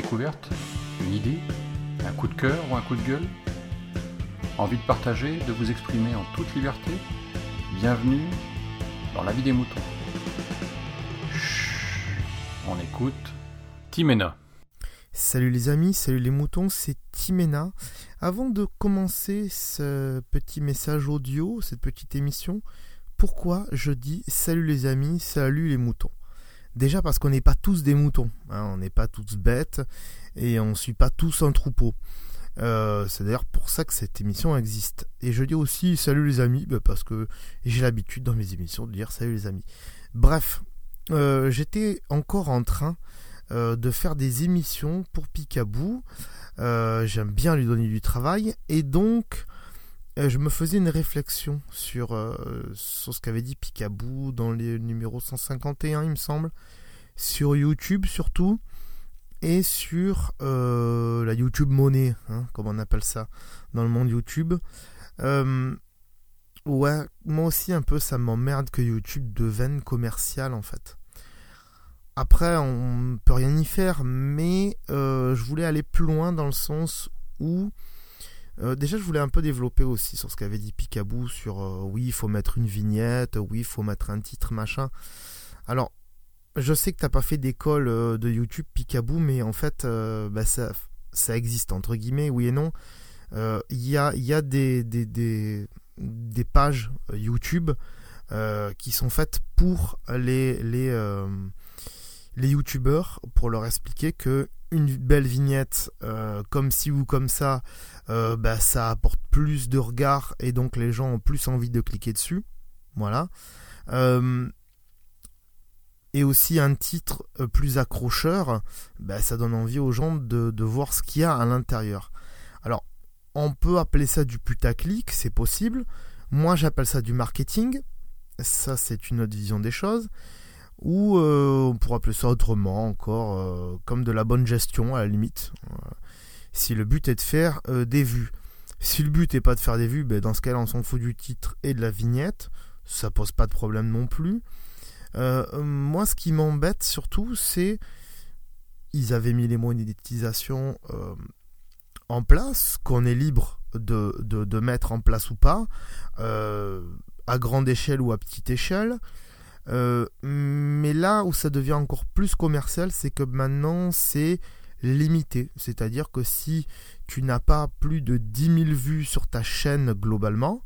découverte, une idée, un coup de cœur ou un coup de gueule Envie de partager, de vous exprimer en toute liberté Bienvenue dans la vie des moutons. On écoute Timena. Salut les amis, salut les moutons, c'est Timena. Avant de commencer ce petit message audio, cette petite émission, pourquoi je dis salut les amis, salut les moutons? Déjà parce qu'on n'est pas tous des moutons, hein, on n'est pas tous bêtes et on ne suit pas tous un troupeau. Euh, c'est d'ailleurs pour ça que cette émission existe. Et je dis aussi salut les amis, bah, parce que j'ai l'habitude dans mes émissions de dire salut les amis. Bref, euh, j'étais encore en train euh, de faire des émissions pour Picaboo. J'aime bien lui donner du travail. Et donc, je me faisais une réflexion sur, sur ce qu'avait dit Picaboo dans les numéros 151, il me semble. Sur YouTube surtout et sur euh, la YouTube monnaie, hein, comme on appelle ça dans le monde YouTube. Euh, ouais, moi aussi un peu ça m'emmerde que YouTube devienne commercial en fait. Après, on peut rien y faire, mais euh, je voulais aller plus loin dans le sens où déjà je voulais un peu développer aussi sur ce qu'avait dit Picaboo sur oui il faut mettre une vignette, oui il faut mettre un titre machin. Alors je sais que t'as pas fait d'école euh, de YouTube Picaboo, mais en fait, euh, bah, ça, existe entre guillemets, oui et non. Euh, il y, a, des pages YouTube qui sont faites pour les, les, les YouTubeurs pour leur expliquer que une belle vignette comme ci ou comme ça, bah, ça apporte plus de regards et donc les gens ont plus envie de cliquer dessus. Voilà et aussi un titre euh, plus accrocheur, ben, ça donne envie aux gens de, de voir ce qu'il y a à l'intérieur. Alors, on peut appeler ça du putaclic, c'est possible. Moi, j'appelle ça du marketing. Ça, c'est une autre vision des choses. Ou euh, on pourrait appeler ça autrement encore, euh, comme de la bonne gestion à la limite. si le but est de faire des vues. Si le but n'est pas de faire des vues, ben, dans ce cas-là, on s'en fout du titre et de la vignette. Ça pose pas de problème non plus. Euh, moi, ce qui m'embête surtout, c'est ils avaient mis les monétisations euh, en place, qu'on est libre de, mettre en place ou pas, euh, à grande échelle ou à petite échelle. Mais là où ça devient encore plus commercial, c'est que maintenant c'est limité. C'est-à-dire que si tu n'as pas plus de 10 000 vues sur ta chaîne globalement,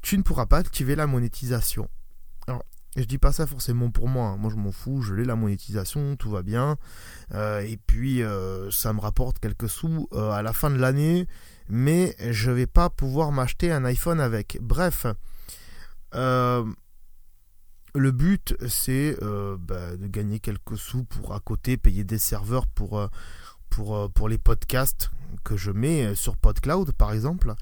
tu ne pourras pas activer la monétisation. Alors, je dis pas ça forcément pour moi. Hein. Moi, je m'en fous. Je l'ai la monétisation, tout va bien. Euh, et puis, euh, ça me rapporte quelques sous euh, à la fin de l'année. Mais je vais pas pouvoir m'acheter un iPhone avec. Bref, le but, c'est bah, de gagner quelques sous pour à côté payer des serveurs pour pour pour les podcasts que je mets sur PodCloud, par exemple.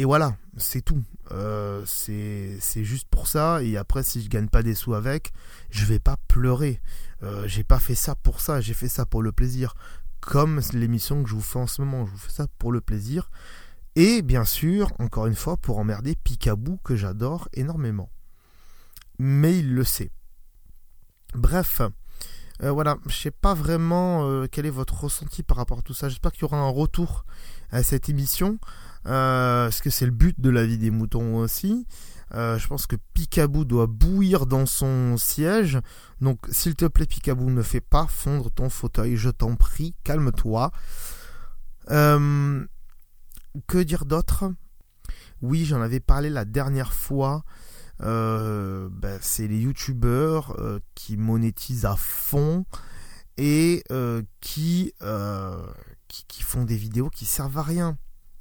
Et voilà, c'est tout. Euh, c'est juste pour ça. Et après, si je gagne pas des sous avec, je vais pas pleurer. Euh, j'ai pas fait ça pour ça. J'ai fait ça pour le plaisir. Comme l'émission que je vous fais en ce moment. Je vous fais ça pour le plaisir. Et bien sûr, encore une fois, pour emmerder Picaboo que j'adore énormément. Mais il le sait. Bref, euh, voilà, je sais pas vraiment euh, quel est votre ressenti par rapport à tout ça. J'espère qu'il y aura un retour à cette émission. Euh, parce que c'est le but de la vie des moutons aussi. Je pense que Picaboo doit bouillir dans son siège. Donc, s'il te plaît, Picaboo, ne fais pas fondre ton fauteuil. Je t'en prie, calme-toi. Que dire d'autre? Oui, j'en avais parlé la dernière fois. Ben, c'est les youtubeurs qui monétisent à fond et qui, qui, qui font des vidéos qui servent à rien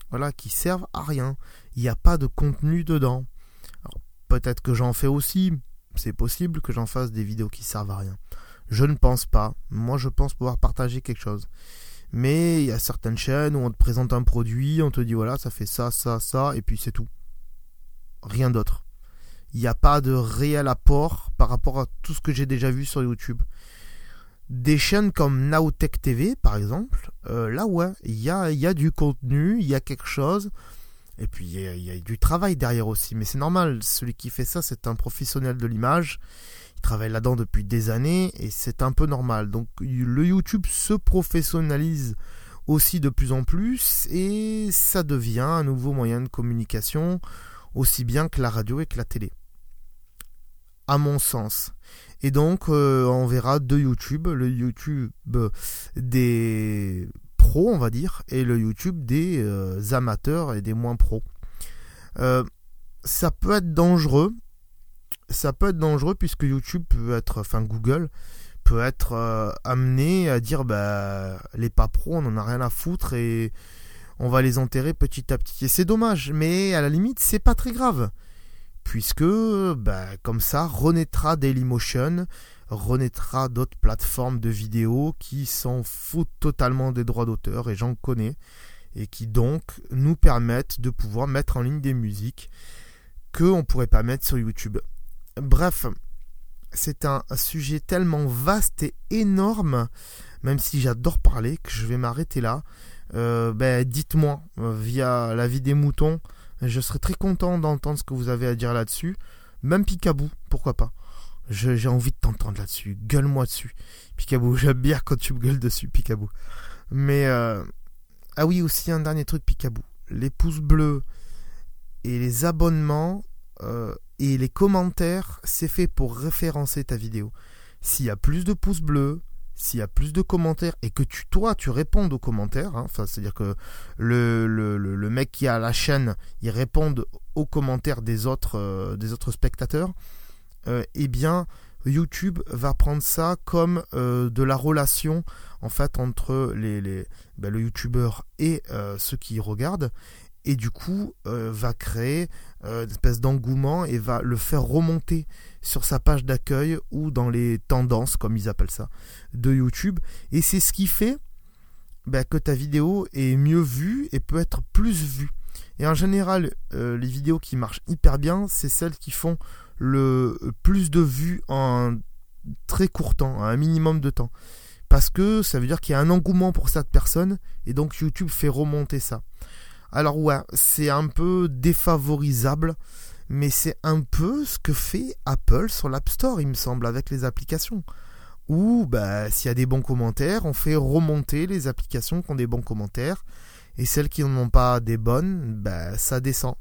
voilà, qui servent à rien. Il n'y a pas de contenu dedans. peut-être que j'en fais aussi. C'est possible que j'en fasse des vidéos qui servent à rien. Je ne pense pas. Moi, je pense pouvoir partager quelque chose. Mais il y a certaines chaînes où on te présente un produit, on te dit voilà, ça fait ça, ça, ça, et puis c'est tout. Rien d'autre. Il n'y a pas de réel apport par rapport à tout ce que j'ai déjà vu sur YouTube. Des chaînes comme Nowtech TV, par exemple, euh, là ouais, il y a du contenu, il y a quelque chose. Et puis il y, a, du travail derrière aussi. Mais c'est normal, celui qui fait ça, c'est un professionnel de l'image. Il travaille là-dedans depuis des années et c'est un peu normal. Donc le YouTube se professionnalise aussi de plus en plus et ça devient un nouveau moyen de communication aussi bien que la radio et que la télé. À mon sens. Et donc euh, on verra deux YouTube, le YouTube des pros on va dire et le YouTube des euh, amateurs et des moins pros. Euh, ça peut être dangereux. Ça peut être dangereux puisque YouTube peut être, enfin Google peut être euh, amené à dire bah les pas pros on en a rien à foutre et on va les enterrer petit à petit. Et c'est dommage, mais à la limite c'est pas très grave puisque bah, comme ça renaîtra Dailymotion, renaîtra d'autres plateformes de vidéos qui s'en foutent totalement des droits d'auteur et j'en connais et qui donc nous permettent de pouvoir mettre en ligne des musiques qu'on ne pourrait pas mettre sur YouTube. Bref, c'est un sujet tellement vaste et énorme, même si j'adore parler, que je vais m'arrêter là. Euh, ben, dites-moi euh, via la vie des moutons, je serais très content d'entendre ce que vous avez à dire là-dessus. Même Picabou, pourquoi pas. J'ai envie de t'entendre là-dessus. Gueule-moi dessus. Picabou, j'aime bien quand tu me gueules dessus, Picabou. Mais, euh, ah oui, aussi un dernier truc, Picabou. Les pouces bleus, et les abonnements et les commentaires, c'est fait pour référencer ta vidéo. S'il y a plus de pouces bleus, s'il y a plus de commentaires et que toi, tu répondes aux commentaires, hein, c'est-à-dire que le, mec qui a la chaîne, il réponde aux commentaires des autres, euh, spectateurs, euh, eh bien, YouTube va prendre ça comme de la relation entre les, les ben, le youtubeur et ceux qui regardent et du coup euh, va créer euh, une espèce d'engouement et va le faire remonter sur sa page d'accueil ou dans les tendances, comme ils appellent ça, de YouTube. Et c'est ce qui fait bah, que ta vidéo est mieux vue et peut être plus vue. Et en général, euh, les vidéos qui marchent hyper bien, c'est celles qui font le plus de vues en très court temps, un minimum de temps. Parce que ça veut dire qu'il y a un engouement pour cette personne et donc YouTube fait remonter ça. Alors ouais, c'est un peu défavorisable, mais c'est un peu ce que fait Apple sur l'App Store, il me semble, avec les applications. Où bah, s'il y a des bons commentaires, on fait remonter les applications qui ont des bons commentaires, et celles qui n'en ont pas des bonnes, bah, ça descend.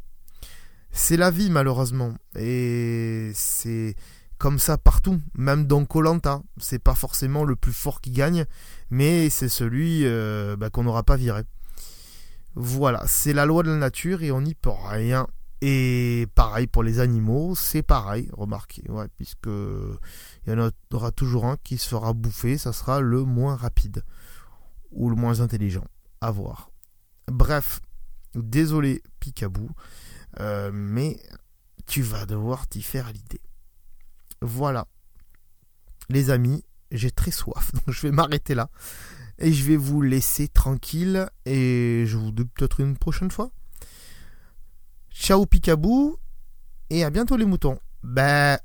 C'est la vie malheureusement, et c'est comme ça partout, même dans Colanta. C'est pas forcément le plus fort qui gagne, mais c'est celui euh, bah, qu'on n'aura pas viré. Voilà, c'est la loi de la nature et on n'y peut rien. Et pareil pour les animaux, c'est pareil, remarquez, ouais, puisque il y en aura toujours un qui se fera bouffer, ça sera le moins rapide ou le moins intelligent, à voir. Bref, désolé Picabou, euh, mais tu vas devoir t'y faire l'idée. Voilà, les amis, j'ai très soif, donc je vais m'arrêter là. Et je vais vous laisser tranquille et je vous dis peut-être une prochaine fois. Ciao Picabou et à bientôt les moutons. Bah.